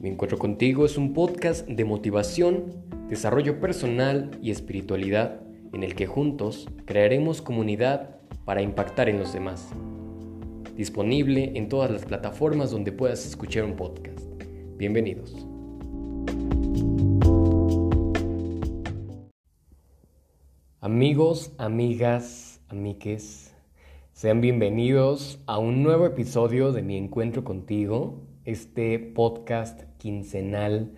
Mi encuentro contigo es un podcast de motivación, desarrollo personal y espiritualidad en el que juntos crearemos comunidad para impactar en los demás. Disponible en todas las plataformas donde puedas escuchar un podcast. Bienvenidos. Amigos, amigas, amiques, sean bienvenidos a un nuevo episodio de Mi Encuentro contigo, este podcast quincenal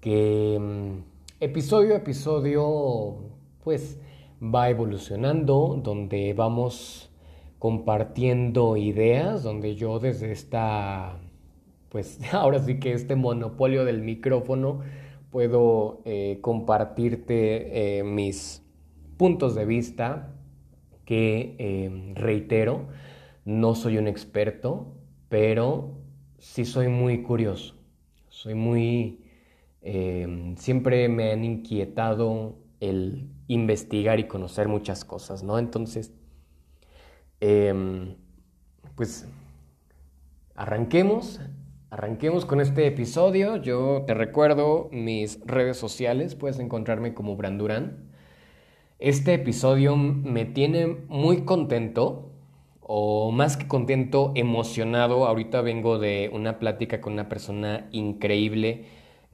que mm, episodio a episodio pues va evolucionando, donde vamos compartiendo ideas, donde yo desde esta, pues ahora sí que este monopolio del micrófono puedo eh, compartirte eh, mis puntos de vista que eh, reitero, no soy un experto, pero sí soy muy curioso, soy muy... Eh, siempre me han inquietado el investigar y conocer muchas cosas, ¿no? Entonces, em, pues arranquemos, arranquemos con este episodio. Yo te recuerdo mis redes sociales, puedes encontrarme como Brandurán. Este episodio me tiene muy contento, o más que contento, emocionado. Ahorita vengo de una plática con una persona increíble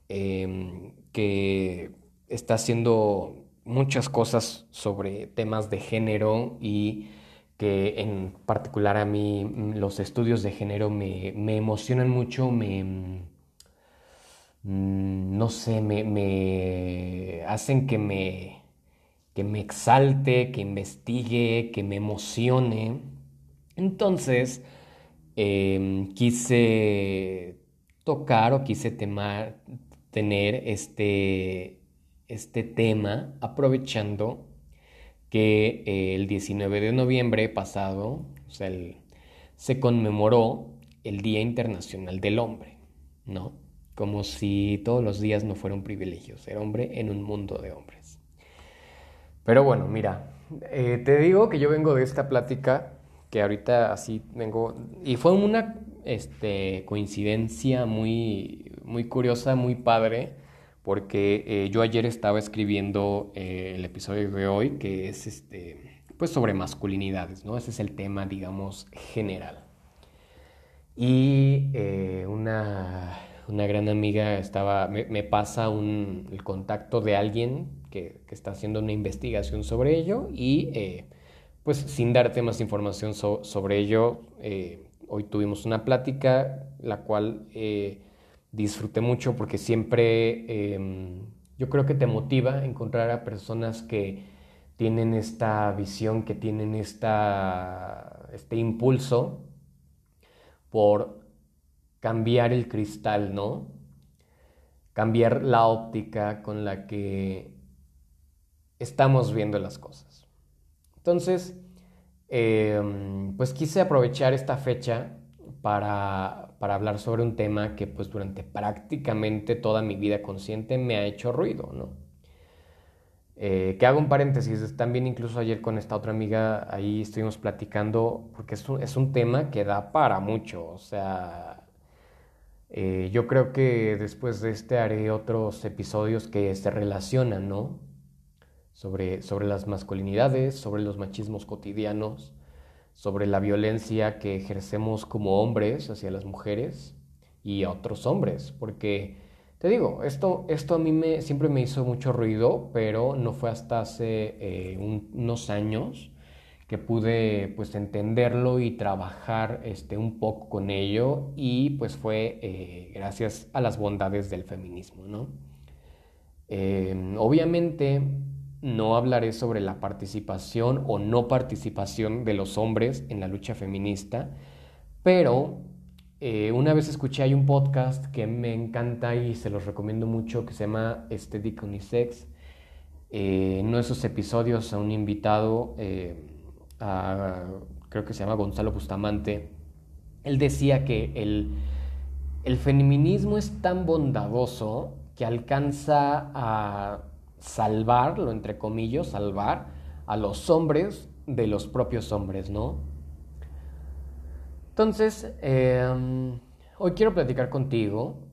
em, que está haciendo muchas cosas sobre temas de género y que en particular a mí los estudios de género me, emocionan mucho, me, mm, no sé, me hacen que me que me exalte, que investigue, que me emocione. Entonces, em, quise tocar o quise tener este, este tema aprovechando que el 19 de noviembre pasado, se conmemoró el Día Internacional del Hombre, ¿no? Como si todos los días no fuera un privilegio ser hombre en un mundo de hombres. Pero bueno, mira, eh, te digo que yo vengo de esta plática que ahorita así vengo y fue una este, coincidencia muy, muy curiosa, muy padre, porque eh, yo ayer estaba escribiendo eh, el episodio de hoy que es este, pues sobre masculinidades, ¿no? Ese es el tema, digamos, general. Y una, una, gran amiga estaba, me, pasa un, el contacto de alguien que, está haciendo una investigación sobre ello y eh, pues sin darte más información sobre ello, eh, hoy tuvimos una plática la cual eh, disfruté mucho porque siempre em, yo creo que te motiva encontrar a personas que tienen esta visión, que tienen esta, este impulso por cambiar el cristal, ¿no? Cambiar la óptica con la que estamos viendo las cosas. Entonces, em, pues quise aprovechar esta fecha para, para, hablar sobre un tema que pues durante prácticamente toda mi vida consciente me ha hecho ruido, ¿no? Eh, que hago un paréntesis, también incluso ayer con esta otra amiga, ahí estuvimos platicando, porque es un, es un tema que da para mucho, o sea, eh, yo creo que después de este haré otros episodios que se relacionan, ¿no? Sobre, las masculinidades, sobre los machismos cotidianos, sobre la violencia que ejercemos como hombres hacia las mujeres y a otros hombres, porque te digo, esto, esto a mí me, siempre me hizo mucho ruido, pero no fue hasta hace eh, unos años que pude pues entenderlo y trabajar este, un poco con ello y pues fue eh, gracias a las bondades del feminismo, ¿no? Eh, obviamente no hablaré sobre la participación o no participación de los hombres en la lucha feminista, pero eh, una vez escuché hay un podcast que me encanta y se los recomiendo mucho que se llama Aesthetic Unisex. Eh, en uno de esos episodios a un invitado, eh, creo que se llama Gonzalo Bustamante, él decía que el feminismo es tan bondadoso que alcanza a salvarlo, entre comillas, salvar a los hombres de los propios hombres, ¿no? Entonces, em, hoy quiero platicar contigo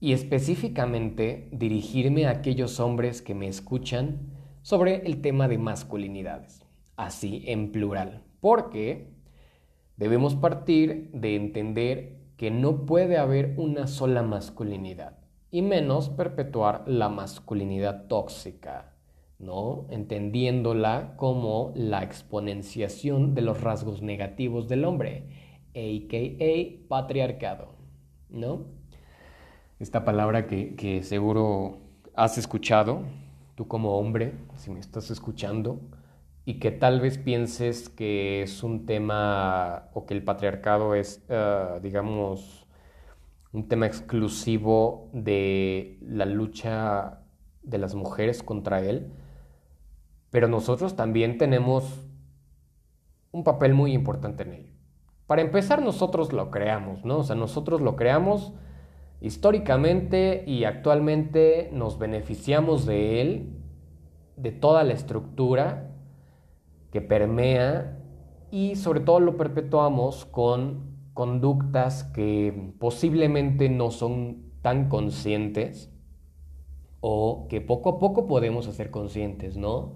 y específicamente dirigirme a aquellos hombres que me escuchan sobre el tema de masculinidades, así en plural, porque debemos partir de entender que no puede haber una sola masculinidad, y menos perpetuar la masculinidad tóxica, ¿no? Entendiéndola como la exponenciación de los rasgos negativos del hombre, a.k.a. patriarcado, ¿no? Esta palabra que, que seguro has escuchado, tú como hombre, si me estás escuchando, y que tal vez pienses que es un tema o que el patriarcado es, eh, digamos, un tema exclusivo de la lucha de las mujeres contra él, pero nosotros también tenemos un papel muy importante en ello. Para empezar, nosotros lo creamos, ¿no? O sea, nosotros lo creamos históricamente y actualmente nos beneficiamos de él, de toda la estructura que permea y sobre todo lo perpetuamos con conductas que posiblemente no son tan conscientes o que poco a poco podemos hacer conscientes, ¿no?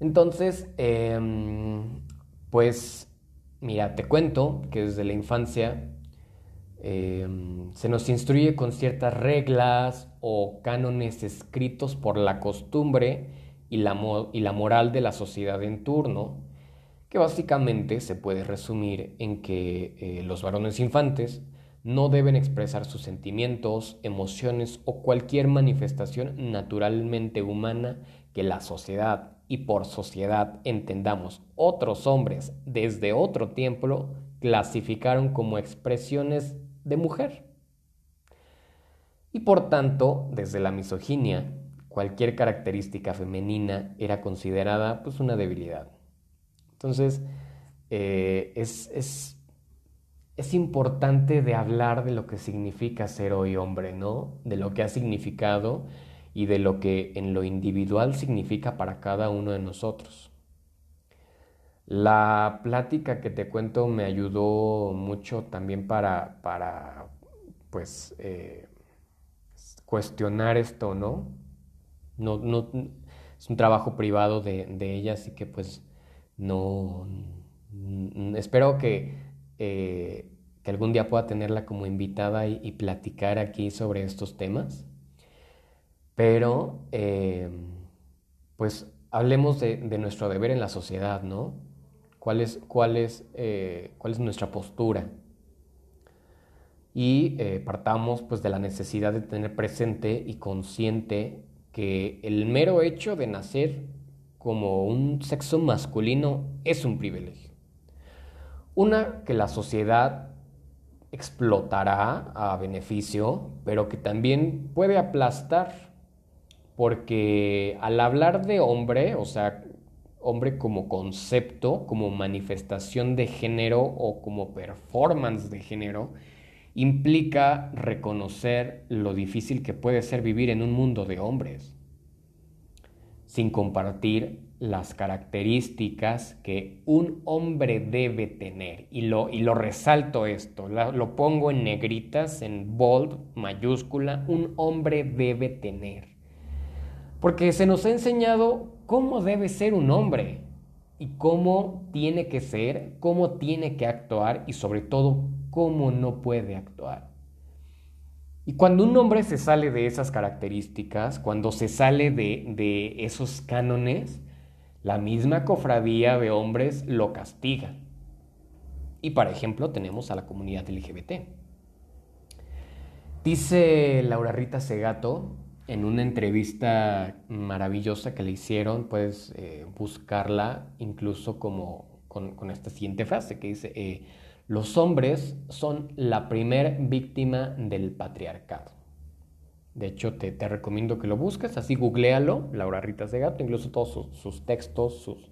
Entonces, em, pues, mira, te cuento que desde la infancia em, se nos instruye con ciertas reglas o cánones escritos por la costumbre y la, y la moral de la sociedad en turno, que básicamente se puede resumir en que eh, los varones infantes no deben expresar sus sentimientos, emociones o cualquier manifestación naturalmente humana que la sociedad y por sociedad entendamos otros hombres desde otro tiempo clasificaron como expresiones de mujer. Y por tanto, desde la misoginia, cualquier característica femenina era considerada pues una debilidad. Entonces, eh, es, es, es, importante de hablar de lo que significa ser hoy hombre, ¿no? De lo que ha significado y de lo que en lo individual significa para cada uno de nosotros. La plática que te cuento me ayudó mucho también para, para pues, eh, cuestionar esto, ¿no? No, no, es un trabajo privado de, ella, así que pues no... espero que, eh, que algún día pueda tenerla como invitada y, platicar aquí sobre estos temas. Pero, eh, pues hablemos de, nuestro deber en la sociedad, ¿no? ¿Cuál es, es, eh, cuál es nuestra postura? Y partamos pues de la necesidad de tener presente y consciente que el mero hecho de nacer como un sexo masculino es un privilegio. Una que la sociedad explotará a beneficio, pero que también puede aplastar, porque al hablar de hombre, o sea, hombre como concepto, como manifestación de género o como performance de género, implica reconocer lo difícil que puede ser vivir en un mundo de hombres, sin compartir las características que un hombre debe tener. Y lo, y lo resalto esto, lo pongo en negritas, en bold, mayúscula, un hombre debe tener. Porque se nos ha enseñado cómo debe ser un hombre y cómo tiene que ser, cómo tiene que actuar y sobre todo cómo no puede actuar. Y cuando un hombre se sale de esas características, cuando se sale de, esos cánones, la misma cofradía de hombres lo castiga. Y, por ejemplo, tenemos a la comunidad LGBT. Dice Laura Rita Segato en una entrevista maravillosa que le hicieron, puedes eh, buscarla incluso como con, esta siguiente frase que dice, eh, los hombres son la primer víctima del patriarcado. De hecho, te, recomiendo que lo busques, así googlealo, Laura Rita Segato, incluso todos sus, textos, sus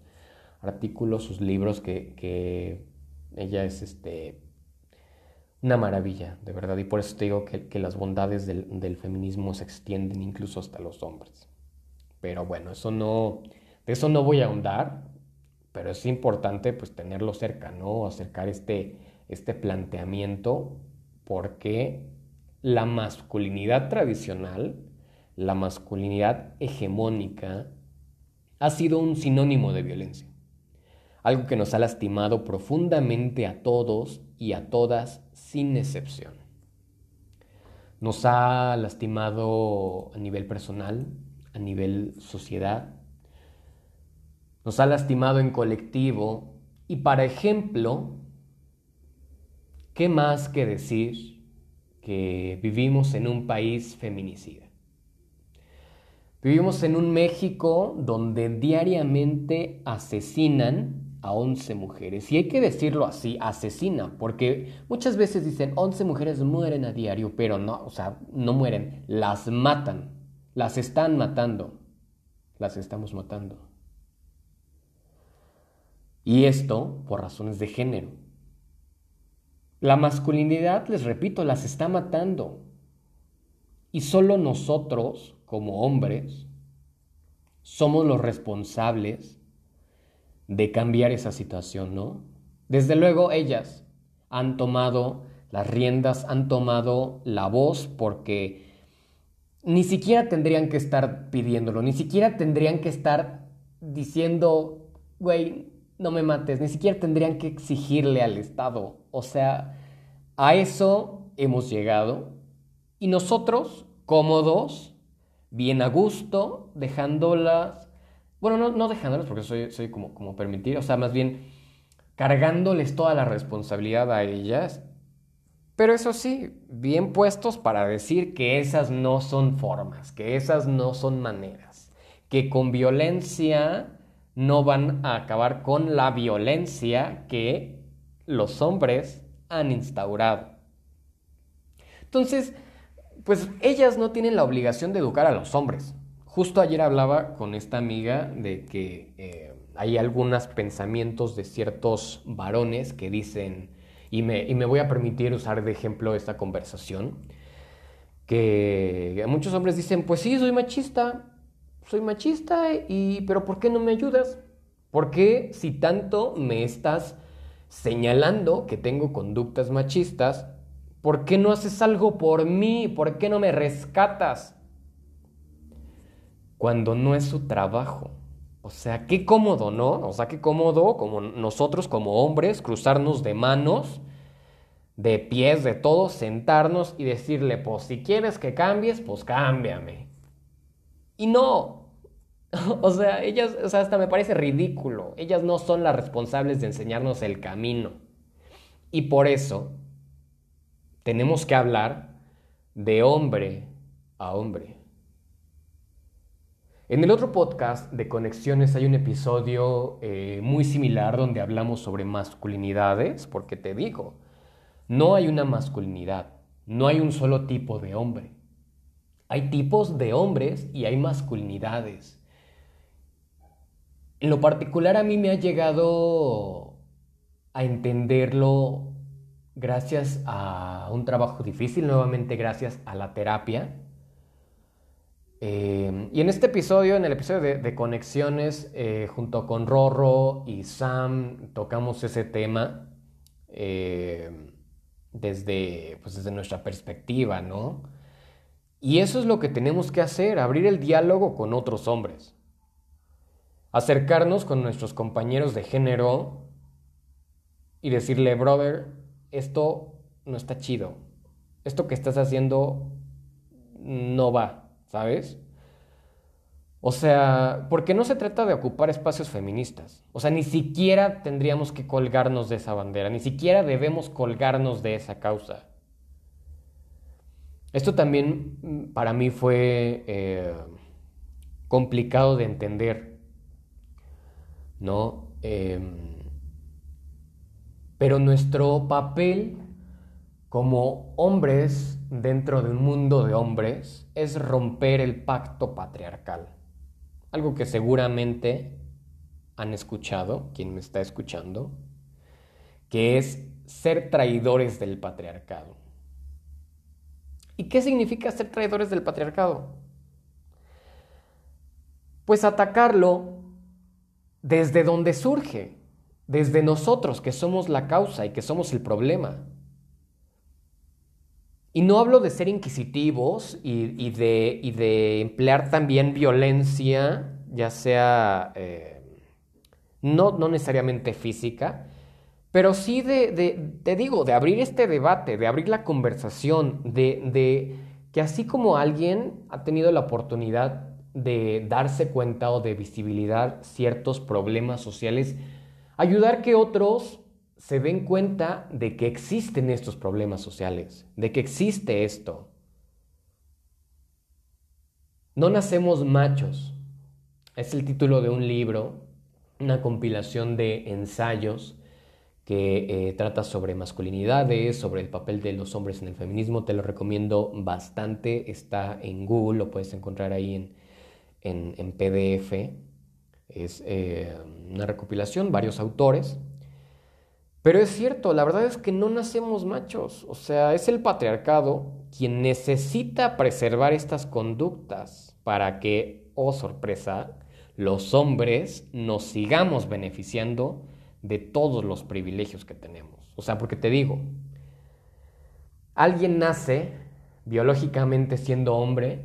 artículos, sus libros, que, ella es este, una maravilla, de verdad. Y por eso te digo que, las bondades del, del, feminismo se extienden incluso hasta los hombres. Pero bueno, eso no, de eso no voy a ahondar, pero es importante pues tenerlo cerca, ¿no? Acercar este, este planteamiento porque la masculinidad tradicional, la masculinidad hegemónica, ha sido un sinónimo de violencia. Algo que nos ha lastimado profundamente a todos y a todas sin excepción. Nos ha lastimado a nivel personal, a nivel sociedad. Nos ha lastimado en colectivo. Y para ejemplo, ¿qué más que decir que vivimos en un país feminicida? Vivimos en un México donde diariamente asesinan a 11 mujeres. Y hay que decirlo así, asesina, porque muchas veces dicen 11 mujeres mueren a diario, pero no, o sea, no mueren, las matan, las están matando, las estamos matando. Y esto por razones de género. La masculinidad, les repito, las está matando. Y solo nosotros, como hombres, somos los responsables de cambiar esa situación, ¿no? Desde luego ellas han tomado las riendas, han tomado la voz porque ni siquiera tendrían que estar pidiéndolo, ni siquiera tendrían que estar diciendo, güey, no me mates, ni siquiera tendrían que exigirle al Estado. O sea, a eso hemos llegado y nosotros, cómodos, bien a gusto, dejándolas bueno, no, no dejándolos porque soy, soy como, como permitir, o sea, más bien cargándoles toda la responsabilidad a ellas. Pero eso sí, bien puestos para decir que esas no son formas, que esas no son maneras, que con violencia no van a acabar con la violencia que los hombres han instaurado. Entonces, pues ellas no tienen la obligación de educar a los hombres. Justo ayer hablaba con esta amiga de que eh, hay algunos pensamientos de ciertos varones que dicen, y me, y me voy a permitir usar de ejemplo esta conversación, que muchos hombres dicen, pues sí, soy machista, soy machista, y, pero ¿por qué no me ayudas? ¿Por qué si tanto me estás señalando que tengo conductas machistas, ¿por qué no haces algo por mí? ¿Por qué no me rescatas? cuando no es su trabajo. O sea, qué cómodo, ¿no? O sea, qué cómodo como nosotros como hombres cruzarnos de manos, de pies, de todo, sentarnos y decirle, pues si quieres que cambies, pues cámbiame. Y no. O sea, ellas, o sea, hasta me parece ridículo. Ellas no son las responsables de enseñarnos el camino. Y por eso tenemos que hablar de hombre a hombre. En el otro podcast de Conexiones hay un episodio eh, muy similar donde hablamos sobre masculinidades, porque te digo, no hay una masculinidad, no hay un solo tipo de hombre. Hay tipos de hombres y hay masculinidades. En lo particular a mí me ha llegado a entenderlo gracias a un trabajo difícil, nuevamente gracias a la terapia eh, y en este episodio, en el episodio de, Conexiones, eh, junto con Rorro y Sam, tocamos ese tema eh, desde, pues desde nuestra perspectiva, ¿no? Y eso es lo que tenemos que hacer, abrir el diálogo con otros hombres. Acercarnos con nuestros compañeros de género y decirle, brother, esto no está chido. Esto que estás haciendo no va. ¿sabes? O sea, porque no se trata de ocupar espacios feministas. O sea, ni siquiera tendríamos que colgarnos de esa bandera, ni siquiera debemos colgarnos de esa causa. Esto también mm, para mí fue eh, complicado de entender, ¿no? Em, pero nuestro papel como hombres dentro de un mundo de hombres es romper el pacto patriarcal. Algo que seguramente han escuchado, quien me está escuchando, que es ser traidores del patriarcado. ¿Y qué significa ser traidores del patriarcado? Pues atacarlo desde donde surge, desde nosotros que somos la causa y que somos el problema. Y no hablo de ser inquisitivos y, de, emplear también violencia, ya sea, eh, no, necesariamente física, pero sí de, te digo, de abrir este debate, de abrir la conversación, de, de que así como alguien ha tenido la oportunidad de darse cuenta o de visibilizar ciertos problemas sociales, ayudar que otros se den cuenta de que existen estos problemas sociales, de que existe esto. No nacemos machos. Es el título de un libro, una compilación de ensayos que eh, trata sobre masculinidades, sobre el papel de los hombres en el feminismo. Te lo recomiendo bastante. Está en Google, lo puedes encontrar ahí en, PDF. Es eh, una recopilación, varios autores. Pero es cierto, la verdad es que no nacemos machos, o sea, es el patriarcado quien necesita preservar estas conductas para que, oh sorpresa, los hombres nos sigamos beneficiando de todos los privilegios que tenemos. O sea, porque te digo, alguien nace biológicamente siendo hombre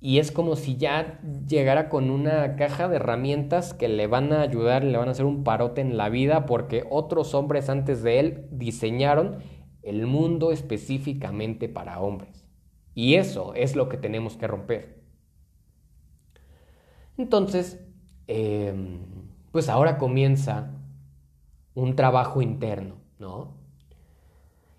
y es como si ya llegara con una caja de herramientas que le van a ayudar, le van a hacer un parote en la vida porque otros hombres antes de él diseñaron el mundo específicamente para hombres. Y eso es lo que tenemos que romper. Entonces, em, pues ahora comienza un trabajo interno, ¿no?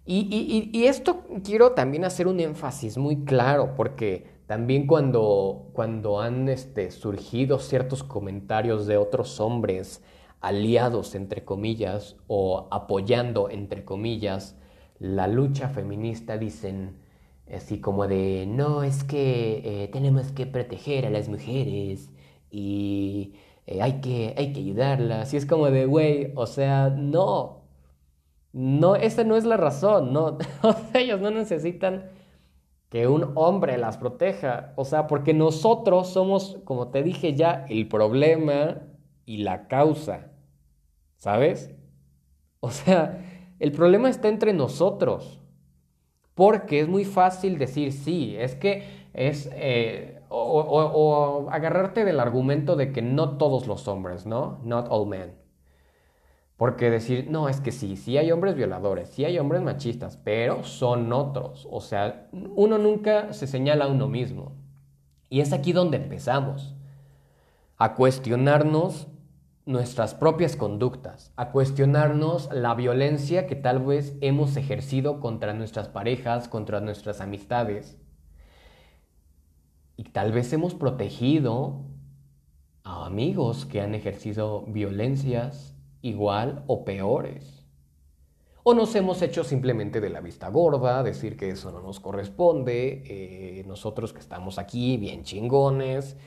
Y, y esto quiero también hacer un énfasis muy claro porque también cuando, cuando han este, surgido ciertos comentarios de otros hombres aliados, entre comillas, o apoyando, entre comillas, la lucha feminista, dicen así como de, no, es que eh, tenemos que proteger a las mujeres y eh, hay, que, hay que ayudarlas. Y es como de, güey, o sea, no, no, esa no es la razón, no, ellos no necesitan que un hombre las proteja. O sea, porque nosotros somos, como te dije ya, el problema y la causa. ¿Sabes? O sea, el problema está entre nosotros. Porque es muy fácil decir, sí, es que es... Eh, o, agarrarte del argumento de que no todos los hombres, ¿no? Not all men. Porque decir, no, es que sí, sí hay hombres violadores, sí hay hombres machistas, pero son otros. O sea, uno nunca se señala a uno mismo. Y es aquí donde empezamos a cuestionarnos nuestras propias conductas, a cuestionarnos la violencia que tal vez hemos ejercido contra nuestras parejas, contra nuestras amistades. Y tal vez hemos protegido a amigos que han ejercido violencias igual o peores. O nos hemos hecho simplemente de la vista gorda, decir que eso no nos corresponde, eh, nosotros que estamos aquí bien chingones,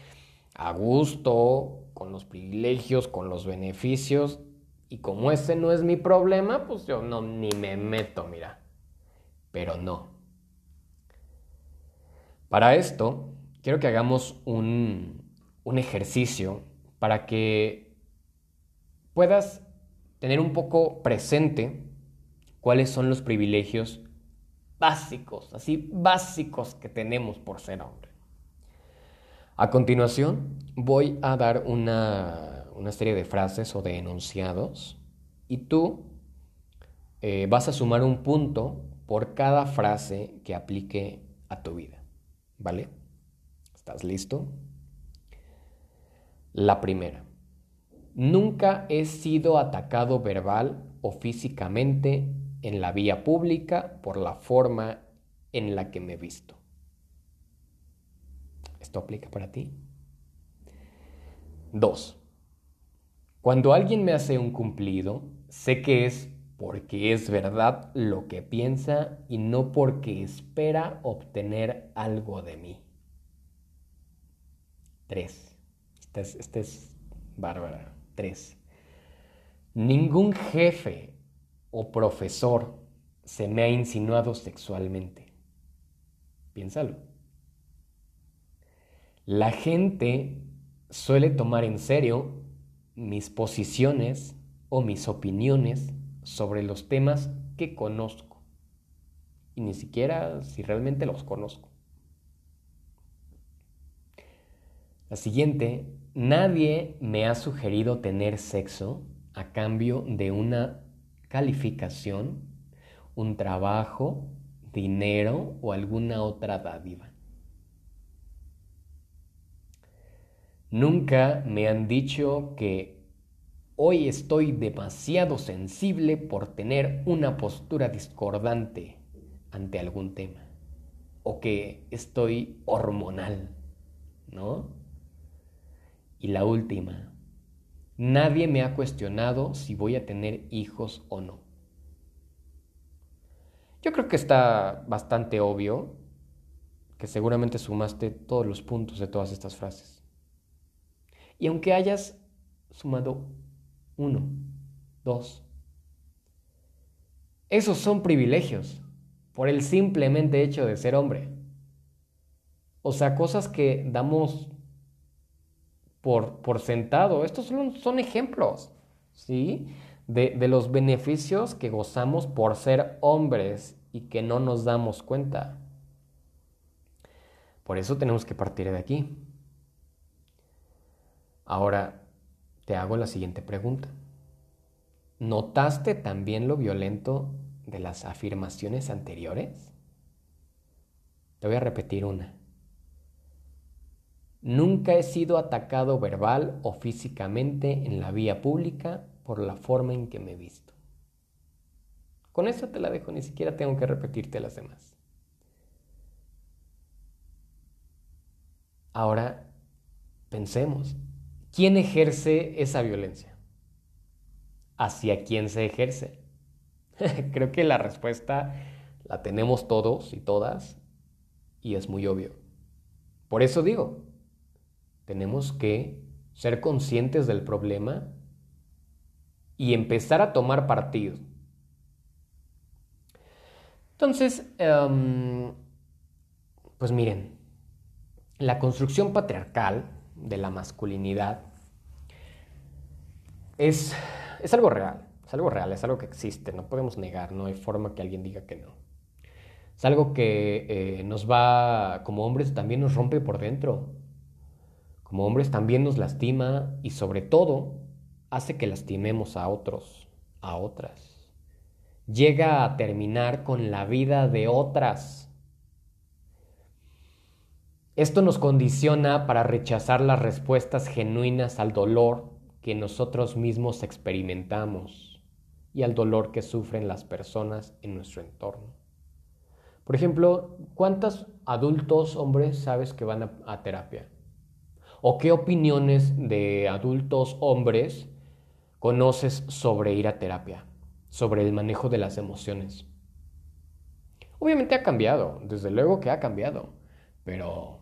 a gusto, con los privilegios, con los beneficios, y como ese no es mi problema, pues yo no ni me meto, mira. Pero no. Para esto, quiero que hagamos un, ejercicio para que puedas tener un poco presente cuáles son los privilegios básicos, así básicos que tenemos por ser hombre. A continuación voy a dar una, serie de frases o de enunciados y tú eh, vas a sumar un punto por cada frase que aplique a tu vida. ¿Vale? ¿Estás listo? La primera. Nunca he sido atacado verbal o físicamente en la vía pública por la forma en la que me he visto. ¿Esto aplica para ti? 2. Cuando alguien me hace un cumplido, sé que es porque es verdad lo que piensa y no porque espera obtener algo de mí. 3. Esta es, bárbara. Ningún jefe o profesor se me ha insinuado sexualmente. Piénsalo. La gente suele tomar en serio mis posiciones o mis opiniones sobre los temas que conozco. y ni siquiera si realmente los conozco. La siguiente, nadie me ha sugerido tener sexo a cambio de una calificación, un trabajo, dinero o alguna otra dádiva. Nunca me han dicho que hoy estoy demasiado sensible por tener una postura discordante ante algún tema o que estoy hormonal, ¿no? Y la última, nadie me ha cuestionado si voy a tener hijos o no. Yo creo que está bastante obvio que seguramente sumaste todos los puntos de todas estas frases. Y aunque hayas sumado uno, dos, esos son privilegios por el simplemente hecho de ser hombre. O sea, cosas que damos por, por sentado. Estos son, son ejemplos, ¿sí? De, de los beneficios que gozamos por ser hombres y que no nos damos cuenta. Por eso tenemos que partir de aquí. Ahora te hago la siguiente pregunta. ¿Notaste también lo violento de las afirmaciones anteriores? Te voy a repetir una. Nunca he sido atacado verbal o físicamente en la vía pública por la forma en que me he visto. Con eso te la dejo, ni siquiera tengo que repetirte las demás. Ahora, pensemos, ¿quién ejerce esa violencia? ¿Hacia quién se ejerce? Creo que la respuesta la tenemos todos y todas y es muy obvio. Por eso digo, tenemos que ser conscientes del problema y empezar a tomar partido. Entonces, em, pues miren, la construcción patriarcal de la masculinidad es, es algo real. Es algo real, es algo que existe, no podemos negar, no hay forma que alguien diga que no. Es algo que eh, nos va, como hombres, también nos rompe por dentro. Como hombres también nos lastima y sobre todo hace que lastimemos a otros, a otras. Llega a terminar con la vida de otras. Esto nos condiciona para rechazar las respuestas genuinas al dolor que nosotros mismos experimentamos y al dolor que sufren las personas en nuestro entorno. Por ejemplo, ¿cuántos adultos hombres sabes que van a, terapia? ¿O qué opiniones de adultos hombres conoces sobre ir a terapia? Sobre el manejo de las emociones. Obviamente ha cambiado, desde luego que ha cambiado, pero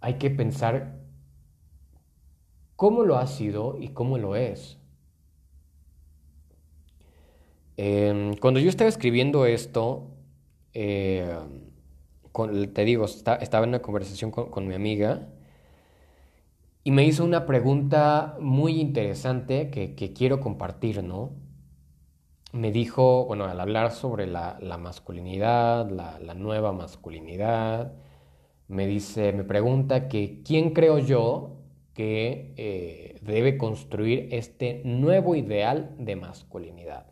hay que pensar cómo lo ha sido y cómo lo es. Em, cuando yo estaba escribiendo esto, eh, te digo, estaba en una conversación con, mi amiga y me hizo una pregunta muy interesante que, quiero compartir, ¿no? Me dijo, bueno, al hablar sobre la, masculinidad, la, nueva masculinidad, me dice, me pregunta que quién creo yo que eh, debe construir este nuevo ideal de masculinidad.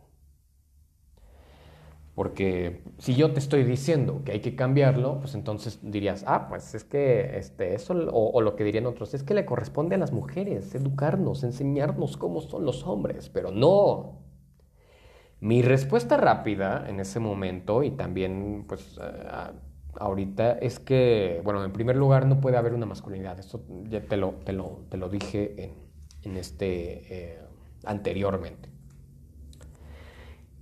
Porque si yo te estoy diciendo que hay que cambiarlo, pues entonces dirías, ah, pues es que este, eso, o, o, lo que dirían otros, es que le corresponde a las mujeres educarnos, enseñarnos cómo son los hombres, pero no. Mi respuesta rápida en ese momento y también pues ahorita es que, bueno, en primer lugar no puede haber una masculinidad, esto ya te lo, te lo, te lo dije en, en este eh, anteriormente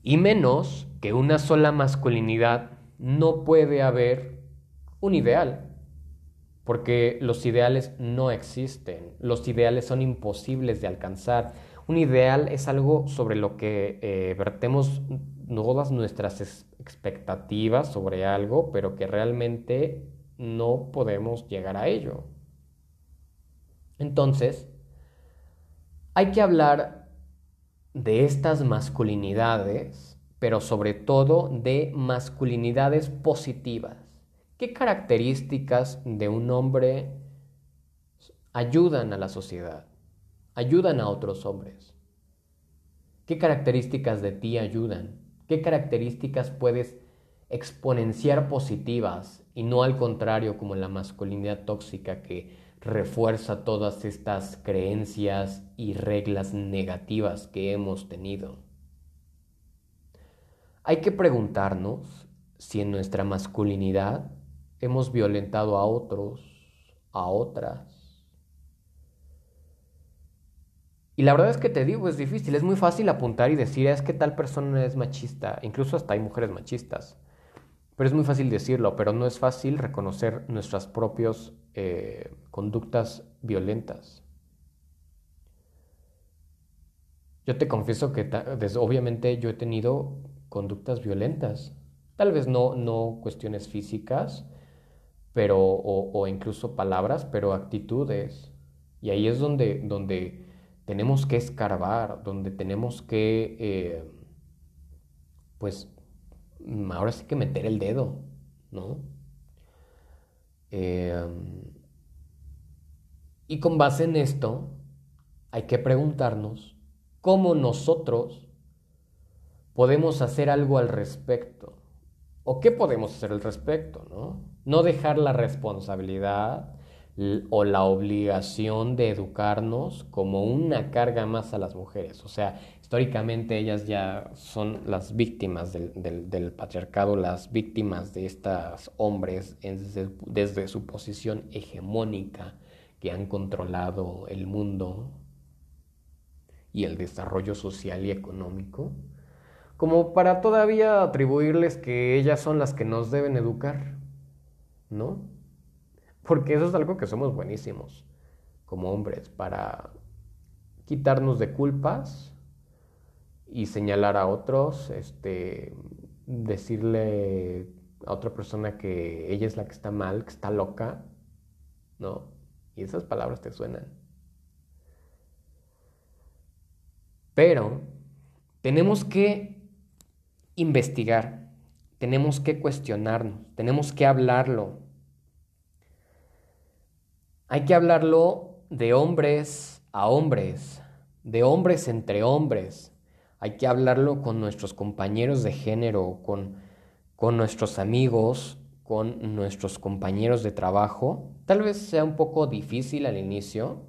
y menos que una sola masculinidad no puede haber un ideal, porque los ideales no existen, los ideales son imposibles de alcanzar. Un ideal es algo sobre lo que eh, vertemos todas nuestras expectativas sobre algo, pero que realmente no podemos llegar a ello. Entonces, hay que hablar de estas masculinidades pero sobre todo de masculinidades positivas. ¿Qué características de un hombre ayudan a la sociedad? Ayudan a otros hombres. ¿Qué características de ti ayudan? ¿Qué características puedes exponenciar positivas y no al contrario como la masculinidad tóxica que refuerza todas estas creencias y reglas negativas que hemos tenido? Hay que preguntarnos si en nuestra masculinidad hemos violentado a otros, a otras. Y la verdad es que te digo, es difícil, es muy fácil apuntar y decir, es que tal persona es machista, incluso hasta hay mujeres machistas. Pero es muy fácil decirlo, pero no es fácil reconocer nuestras propias eh, conductas violentas. Yo te confieso que obviamente yo he tenido conductas violentas, tal vez no, no cuestiones físicas, pero, o, incluso palabras, pero actitudes. Y ahí es donde, donde tenemos que escarbar, donde tenemos que, eh, pues, ahora sí que meter el dedo, ¿no? Em, y con base en esto, hay que preguntarnos cómo nosotros podemos hacer algo al respecto. ¿O qué podemos hacer al respecto? ¿no? no dejar la responsabilidad o la obligación de educarnos como una carga más a las mujeres. O sea, históricamente ellas ya son las víctimas del, patriarcado, las víctimas de estos hombres desde, su posición hegemónica que han controlado el mundo y el desarrollo social y económico, como para todavía atribuirles que ellas son las que nos deben educar. ¿no? Porque eso es algo que somos buenísimos como hombres, para quitarnos de culpas y señalar a otros, este, decirle a otra persona que ella es la que está mal, que está loca, ¿no? Y esas palabras te suenan. Pero tenemos que investigar tenemos que cuestionarnos, tenemos que hablarlo. Hay que hablarlo de hombres a hombres, de hombres entre hombres. Hay que hablarlo con nuestros compañeros de género, con, con nuestros amigos, con nuestros compañeros de trabajo. Tal vez sea un poco difícil al inicio,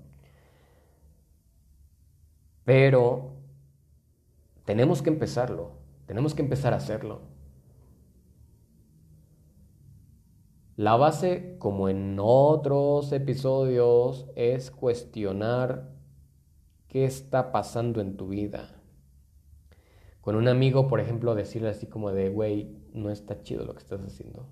pero tenemos que empezarlo, tenemos que empezar a hacerlo. La base, como en otros episodios, es cuestionar qué está pasando en tu vida. Con un amigo, por ejemplo, decirle así como de, güey, no está chido lo que estás haciendo.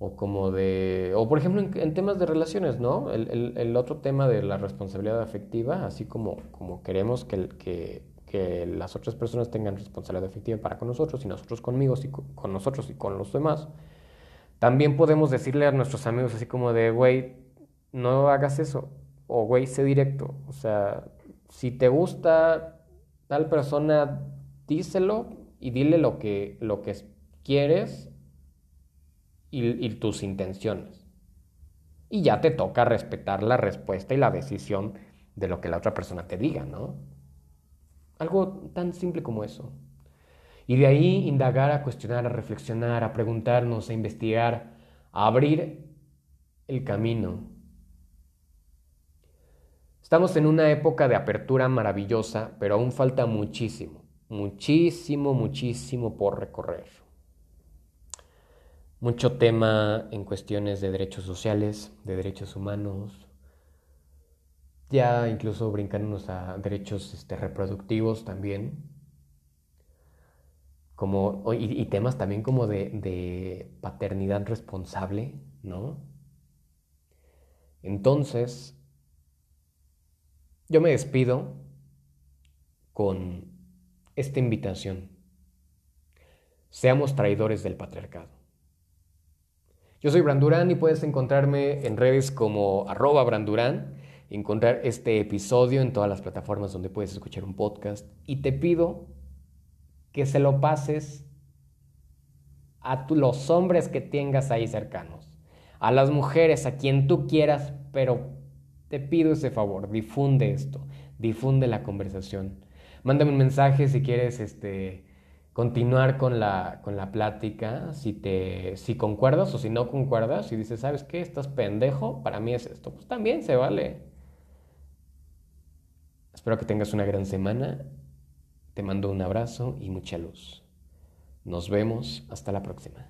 O como de, o por ejemplo en, temas de relaciones, ¿no? El, otro tema de la responsabilidad afectiva, así como, como queremos que, que, las otras personas tengan responsabilidad afectiva para con nosotros y nosotros conmigo y con nosotros y con los demás también podemos decirle a nuestros amigos así como de, güey, no hagas eso. O, güey, sé directo. O sea, si te gusta tal persona, díselo y dile lo que, lo que quieres y, y tus intenciones. Y ya te toca respetar la respuesta y la decisión de lo que la otra persona te diga, ¿no? Algo tan simple como eso. Y de ahí indagar, a cuestionar, a reflexionar, a preguntarnos, a investigar, a abrir el camino. Estamos en una época de apertura maravillosa, pero aún falta muchísimo, muchísimo, muchísimo por recorrer. Mucho tema en cuestiones de derechos sociales, de derechos humanos, ya incluso brincándonos a derechos este, reproductivos también como, y, temas también como de, paternidad responsable, ¿no? Entonces, yo me despido con esta invitación. Seamos traidores del patriarcado. Yo soy Brandurán y puedes encontrarme en redes como arroba Brandurán, encontrar este episodio en todas las plataformas donde puedes escuchar un podcast. Y te pido que se lo pases a los hombres que tengas ahí cercanos, a las mujeres, a quien tú quieras, pero te pido ese favor, difunde esto, difunde la conversación. Mándame un mensaje si quieres este, continuar con la, con la plática, si, te, si concuerdas o si no concuerdas, si dices, ¿sabes qué? Estás pendejo, para mí es esto. Pues también se vale. Espero que tengas una gran semana. Te mando un abrazo y mucha luz. Nos vemos. Hasta la próxima.